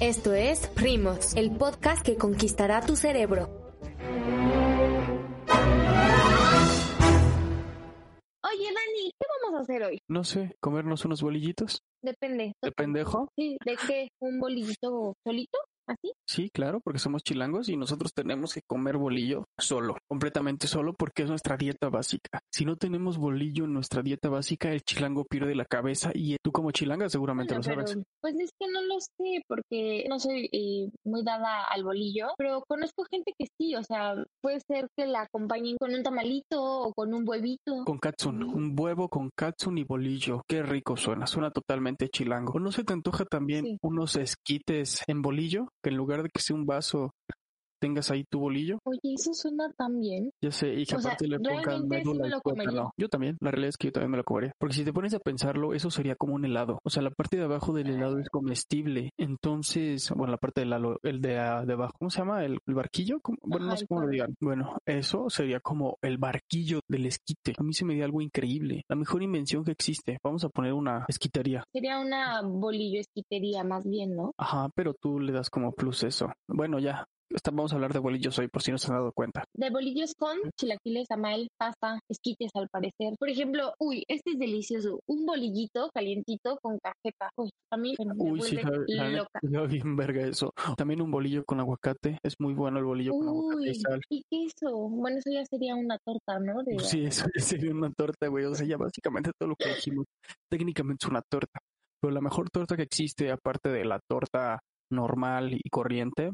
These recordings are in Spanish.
Esto es Primos, el podcast que conquistará tu cerebro. Oye, Dani, ¿qué vamos a hacer hoy? No sé, comernos unos bolillitos. Depende. ¿De pendejo? Sí, ¿de qué? ¿Un bolillito solito? ¿Así? Sí, claro, porque somos chilangos y nosotros tenemos que comer bolillo solo, completamente solo, porque es nuestra dieta básica. Si no tenemos bolillo en nuestra dieta básica, el chilango pierde la cabeza y tú como chilanga seguramente Bueno, lo sabes. pero, pues es que no lo sé, porque no soy eh, muy dada al bolillo, pero conozco gente que sí, o sea, puede ser que la acompañen con un tamalito o con un huevito. Con katsun, un huevo con katsun y bolillo. Qué rico suena, suena totalmente chilango. ¿O no se te antoja también Sí. unos esquites en bolillo? Que en lugar de que sea un vaso, tengas ahí tu bolillo. Oye, eso suena tan bien. Ya sé, y que O sea, aparte le sí médula me y tuétano. Yo también, la realidad es que yo también me lo comería. Porque si te pones a pensarlo, eso sería como un helado. O sea, la parte de abajo del helado es comestible. Entonces, bueno, la parte del halo- el de, de abajo, ¿cómo se llama? ¿El, el barquillo? ¿Cómo? Bueno, no Ajá, sé el cómo lo cono. digan. Bueno, eso sería como el barquillo del esquite. A mí se me dio algo increíble. La mejor invención que existe. Vamos a poner una esquitería. Sería una bolillo esquitería más bien, ¿no? Ajá, pero tú le das como plus eso. Bueno, ya. Vamos a hablar de bolillos hoy, por si no se han dado cuenta. De bolillos con chilaquiles, tamal, pasta, esquites al parecer. Por ejemplo, uy, este es delicioso. Un bolillito calientito con cajeta. Uy, a mí me Uy, sí, la loca. sabe bien verga eso. También un bolillo con aguacate. Es muy bueno el bolillo con aguacate y Uy, sal. ¿y queso? Bueno, eso ya sería una torta, ¿no? De- Sí, eso ya sería una torta, güey. O sea, ya básicamente todo lo que dijimos técnicamente es una torta. Pero la mejor torta que existe, aparte de la torta normal y corriente,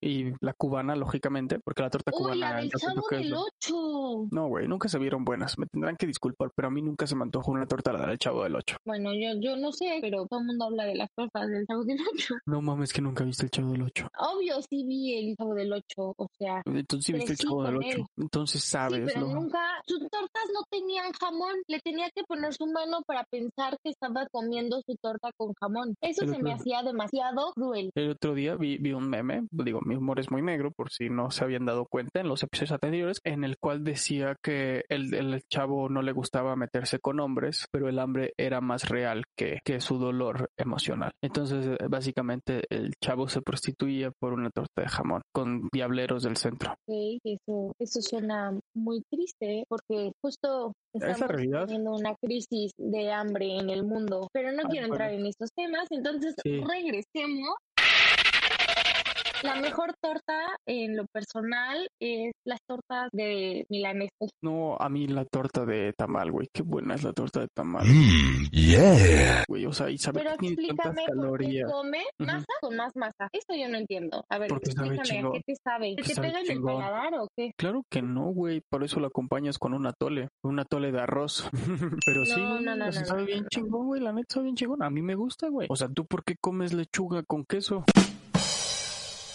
y la cubana, lógicamente, porque la torta Uy, la cubana del chavo del lo- ocho. No, güey, nunca se vieron buenas. Me tendrán que disculpar, pero a mí nunca se me antojó una torta la del chavo del 8. Bueno, yo, yo no sé, pero todo el mundo habla de las tortas del chavo del ocho. No mames que nunca viste el chavo del 8. Obvio, sí vi el chavo del ocho, o sea. Entonces sí viste el chavo del con 8. él. Entonces Sí, sabes, pero ¿no? nunca, sus tortas no tenían jamón, le tenía que poner su mano para pensar que estaba comiendo su torta con jamón. Eso Pero se me claro. hacía demasiado cruel. El otro día vi, vi un meme, digo, mi humor es muy negro, por si no se habían dado cuenta en los episodios anteriores, en el cual decía que el, el chavo no le gustaba meterse con hombres, pero el hambre era más real que, que su dolor emocional. Entonces, eh, básicamente, el chavo se prostituía por una torta de jamón con diableros del centro. Ok, Eso, eso suena muy triste porque justo estamos realidad. teniendo una crisis de hambre en el mundo, pero no Ah, quiero entrar bueno. en estos temas, entonces Sí. regresemos. La mejor torta en lo personal es las tortas de milanesa. No, a mí la torta de tamal, güey, qué buena es la torta de tamal, Mmm, yeah. güey, o sea, y sabe Pero que tiene tantas explícame por qué come masa con más masa. Eso yo no entiendo. A ver, Porque sabe explícame, ¿a chingón. qué te sabe? ¿Se Porque te sabe pega en el paladar o qué? Claro que no, güey. Por eso lo acompañas con un atole. Un atole de arroz. Pero sí, No, güey. no, no, o sea, sabe bien chingón, güey. La neta sabe bien chingón. A mí me gusta, güey. O sea, ¿tú por qué comes lechuga con queso?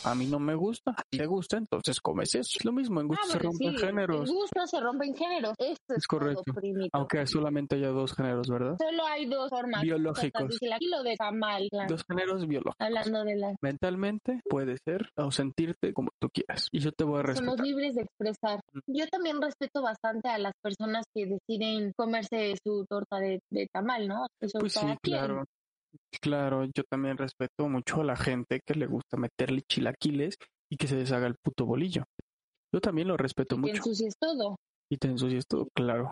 A mí no me gusta. A ti te gusta, entonces comes eso. Es lo mismo, en gusto Ah, se bueno, rompen sí, géneros. En gusto se rompen géneros. Esto es, Es correcto. todo. Aunque solamente haya dos géneros, ¿verdad? Solo hay dos formas. Biológicos. Y lo de tamal, claro. Dos géneros biológicos. Hablando de la... Mentalmente puede ser o sentirte como tú quieras. Y yo te voy a Somos respetar. libres de expresar. Yo también respeto bastante a las personas que deciden comerse su torta de, de tamal, ¿no? Eso Pues sí, claro. Claro, yo también respeto mucho a la gente que le gusta meterle chilaquiles y que se deshaga el puto bolillo. Yo también lo respeto mucho. ensucies todo. Y te ensucias todo, claro.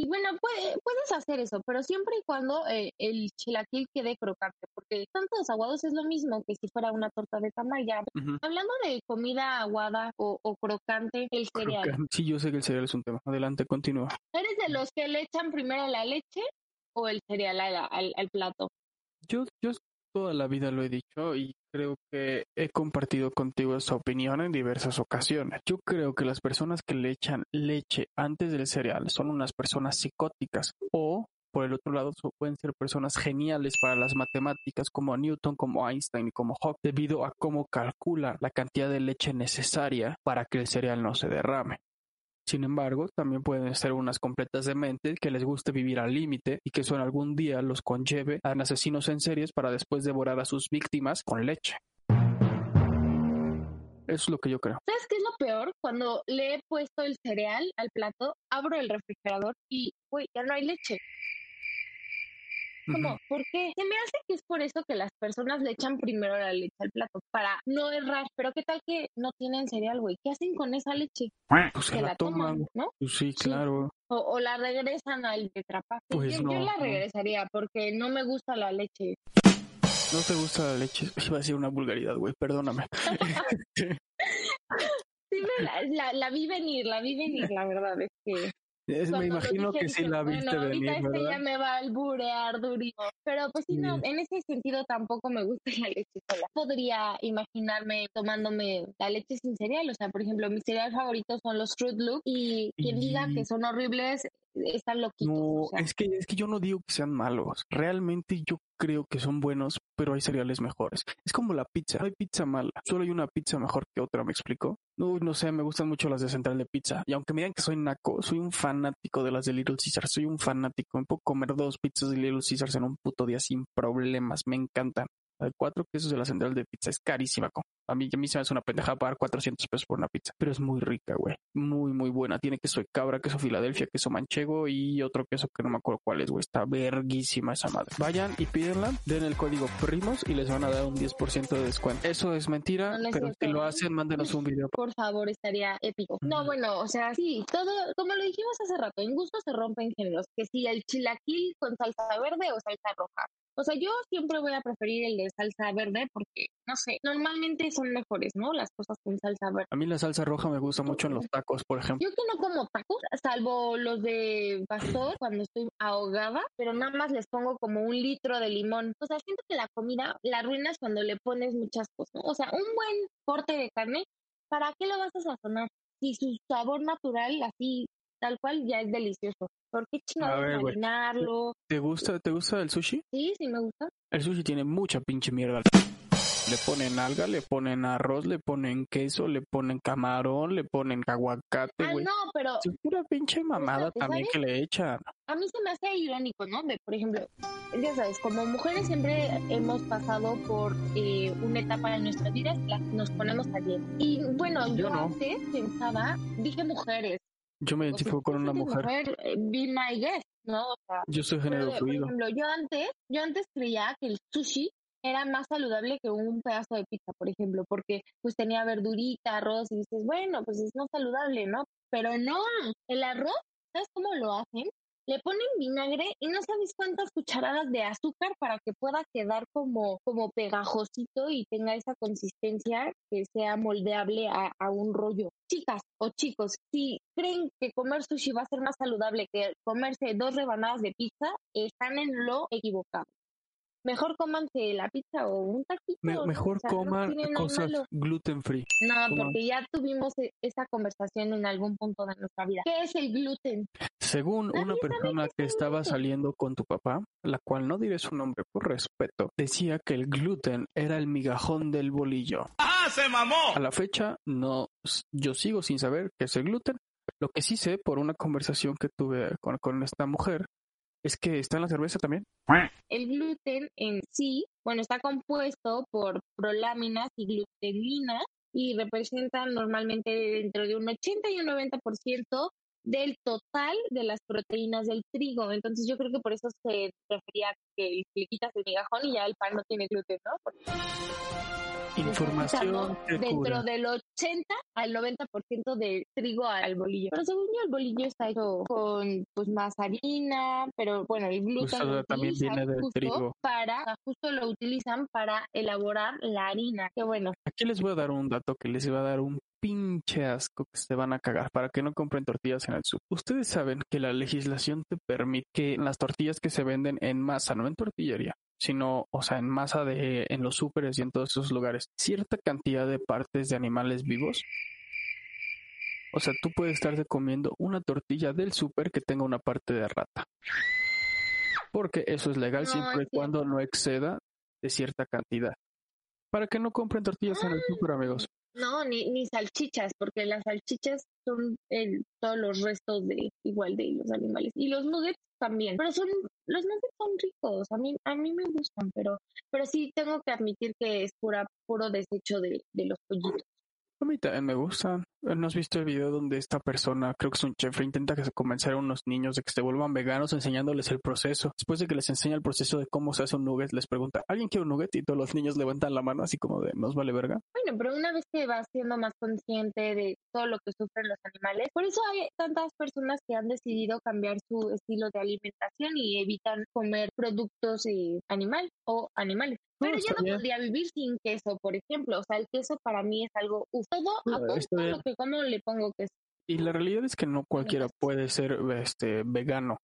Y bueno, puede- puedes hacer eso, pero siempre y cuando eh, el chilaquil quede crocante, porque tantos aguados es lo mismo que si fuera una torta de tamal. Ya, hablando de comida aguada o, o crocante, el cereal. Crocante. Sí, yo sé que el cereal es un tema. Adelante, continúa. ¿Eres de los que le echan primero la leche o el cereal al, al- al plato? Yo, yo toda la vida lo he dicho y creo que he compartido contigo esa opinión en diversas ocasiones. Yo creo que las personas que le echan leche antes del cereal son unas personas psicóticas o por el otro lado pueden ser personas geniales para las matemáticas como Newton, como Einstein y como Hawking debido a cómo calcula la cantidad de leche necesaria para que el cereal no se derrame. Sin embargo, también pueden ser unas completas de mente que les guste vivir al límite y que eso en algún día los conlleve a asesinos en series para después devorar a sus víctimas con leche. Eso es lo que yo creo. ¿Sabes qué es lo peor? Cuando le he puesto el cereal al plato, abro el refrigerador y, uy, ya no hay leche. Como, ¿por qué? Se me hace que es por eso que las personas le echan primero la leche al plato, para no errar. Pero ¿qué tal que no tienen cereal, güey? ¿Qué hacen con esa leche? Pues se la, toman, ¿no? Pues sí, claro. O, la regresan al tetrapack. Pues yo, yo la regresaría porque no me gusta la leche. No te gusta la leche. Iba a decir una vulgaridad, güey, perdóname. sí, la, la, vi venir, la vi venir, la verdad es que me imagino que sí la viste bueno, venir, este ¿verdad? ya me va a alburear durísimo. Pero pues sí, no, en ese sentido tampoco me gusta la leche sola. Podría imaginarme tomándome la leche sin cereal. O sea, por ejemplo, mis cereales favoritos son los Fruit Loop y quien diga que son horribles están loquitos. No, es que es que yo no digo que sean malos. Realmente yo creo que son buenos, pero hay cereales mejores. Es como la pizza. No hay pizza mala. Solo hay una pizza mejor que otra, ¿me explico? No, no sé, me gustan mucho las de Central de Pizza. Y aunque me digan que soy naco, soy un fanático de las de Little Caesars. Soy un fanático. Me puedo comer dos pizzas de Little Caesars en un puto día sin problemas. Me encantan. Cuatro quesos de la Central de Pizza es carísima. A mí, a mí se me hace una pendeja pagar 400 pesos por una pizza, pero es muy rica, güey. Muy, muy buena. Tiene queso de cabra, queso Filadelfia, queso manchego y otro queso que no me acuerdo cuál es, güey. Está verguísima esa madre. Vayan y pídenla, den el código primos y les van a dar un 10% de descuento. Eso es mentira, pero si lo hacen, mándenos un video. Por favor, estaría épico. No, bueno, o sea, sí, todo, como lo dijimos hace rato, en gusto se rompen géneros. Que si el chilaquil con salsa verde o salsa roja. O sea, yo siempre voy a preferir el de salsa verde porque, no sé, normalmente son mejores, ¿no? Las cosas con salsa verde. A mí la salsa roja me gusta mucho en los tacos, por ejemplo. Yo que no como tacos, salvo los de pastor cuando estoy ahogada, pero nada más les pongo como un litro de limón. O sea, siento que la comida la arruinas cuando le pones muchas cosas. ¿no? O sea, un buen corte de carne, ¿para qué lo vas a sazonar? Si su sabor natural, así, tal cual, ya es delicioso. ¿Por qué chingados marinarlo? ¿Te gusta, ¿Te gusta el sushi? Sí, sí me gusta. El sushi tiene mucha pinche mierda. Le ponen alga, le ponen arroz, le ponen queso, le ponen camarón, le ponen aguacate, ah, güey. no, pero... Es pura pinche mamada también que le echan. A mí se me hace irónico, ¿no? De, por ejemplo, ya sabes, como mujeres siempre hemos pasado por eh, una etapa de nuestras vidas las nos ponemos a dieta. Y bueno, yo, antes pensaba, dije mujeres, yo me identifico con una mujer. mujer eh, be my guest, ¿no? O sea, yo soy género fluido. Por ejemplo, yo antes, yo antes creía que el sushi era más saludable que un pedazo de pizza, por ejemplo, porque pues tenía verdurita, arroz y dices, bueno, pues es más saludable, ¿no? Pero no, el arroz, ¿sabes cómo lo hacen? Le ponen vinagre y no sabes cuántas cucharadas de azúcar para que pueda quedar como, como pegajosito y tenga esa consistencia que sea moldeable a, a un rollo. Chicas o chicos, si creen que comer sushi va a ser más saludable que comerse dos rebanadas de pizza, están en lo equivocado mejor cómanse la pizza o un taquito. mejor coman cosas gluten free. No, porque ya tuvimos e, esa conversación en algún punto de nuestra vida. ¿Qué es el gluten? Según una persona que estaba saliendo con tu papá, la cual no diré su nombre por respeto, decía que el gluten era el migajón del bolillo. ¡Ah, se mamó! A la fecha, no, yo sigo sin saber qué es el gluten. Lo que sí sé por una conversación que tuve con, con esta mujer es que está en la cerveza también. El gluten en sí, bueno, está compuesto por proláminas y glutenina y representa normalmente dentro de un 80 y un 90% del total de las proteínas del trigo. Entonces yo creo que por eso se refería que le quitas el migajón y ya el pan no tiene gluten, ¿no? Información dentro del 80 al 90% de trigo al bolillo. Pero según yo el bolillo está hecho con pues más harina, pero bueno, el gluten también viene del trigo. Para justo lo utilizan para elaborar la harina. Que bueno. Aquí les voy a dar un dato que les va a dar un pinche asco que se van a cagar para que no compren tortillas en el sur. Ustedes saben que la legislación te permite que las tortillas que se venden en masa, no en tortillería, sino, o sea, en masa de, en los súperes y en todos esos lugares, cierta cantidad de partes de animales vivos. O sea, tú puedes estarte comiendo una tortilla del súper que tenga una parte de rata. Porque eso es legal No, siempre y cuando no exceda de cierta cantidad. Para que no compren tortillas en el super, amigos. No, ni, ni salchichas, porque las salchichas son el, todos los restos de igual de los animales. Y los nuggets también. Pero son, los nuggets son ricos. A mí, a mí me gustan, pero, pero sí tengo que admitir que es pura, puro desecho de, de los pollitos. A mí también me gustan. ¿No has visto el video donde esta persona, creo que es un chef, intenta que convencer a unos niños de que se vuelvan veganos enseñándoles el proceso? Después de que les enseña el proceso de cómo se hace un nugget, les pregunta, ¿alguien quiere un nugget? Y todos los niños levantan la mano así como de, ¿nos vale verga? Bueno, pero una vez que vas siendo más consciente de todo lo que sufren los animales, por eso hay tantas personas que han decidido cambiar su estilo de alimentación y evitan comer productos eh, animal o animales. Pero yo está no bien. podría vivir sin queso, por ejemplo. O sea, el queso para mí es algo... uf, todo, a lo que como le pongo queso. Y la realidad es que no cualquiera puede ser este vegano.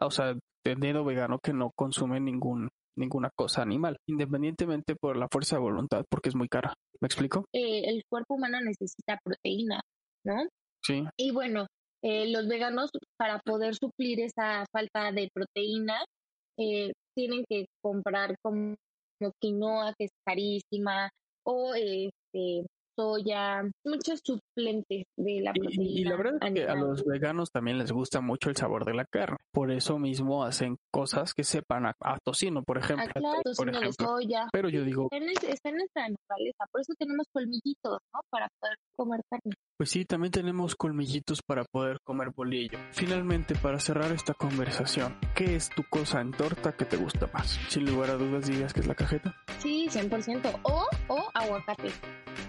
O sea, entendido vegano que no consume ningún ninguna cosa animal, independientemente por la fuerza de voluntad, porque es muy cara. ¿Me explico? Eh, el cuerpo humano necesita proteína, ¿no? Sí. Y bueno, eh, los veganos para poder suplir esa falta de proteína eh, tienen que comprar como quinoa que es carísima o este soya, muchos suplentes de la proteína. y la verdad es que a los veganos también les gusta mucho el sabor de la carne. Por eso mismo hacen cosas que sepan a, a tocino, por ejemplo. Ah, claro, por tocino de ejemplo. soya. Pero yo digo, Está en, nuestra naturaleza, por eso tenemos colmillitos, ¿no? Para poder comer carne. Pues sí, también tenemos colmillitos para poder comer bolillo. Finalmente, para cerrar esta conversación, ¿qué es tu cosa en torta que te gusta más? Sin lugar a dudas digas que es la cajeta. Sí, 100%. O, o aguacate.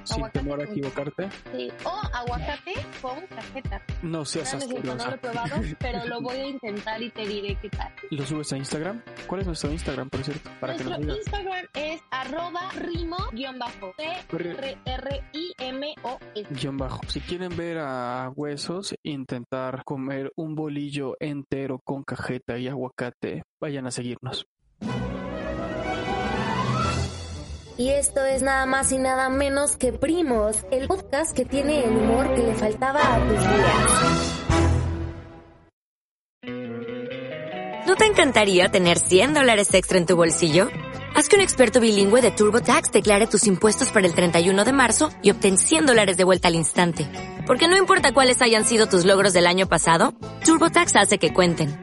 Sin temor a equivocarte, Sí. O aguacate con cajeta. no seas No, no lo he asquerosa. probado, pero lo voy a intentar y te diré qué tal. ¿Lo subes a Instagram? ¿Cuál es nuestro Instagram, por cierto? Para que nos Nuestro. Instagram es arroba rimo-t r r i m o s Guión bajo. Si quieren ver a Huesos intentar comer un bolillo entero con cajeta y aguacate, vayan a seguirnos. Y esto es nada más y nada menos que Primos, el podcast que tiene el humor que le faltaba a tus días. ¿No te encantaría tener 100 dólares extra en tu bolsillo? Haz que un experto bilingüe de TurboTax declare tus impuestos para el 31 de marzo y obtén 100 dólares de vuelta al instante. Porque no importa cuáles hayan sido tus logros del año pasado, TurboTax hace que cuenten.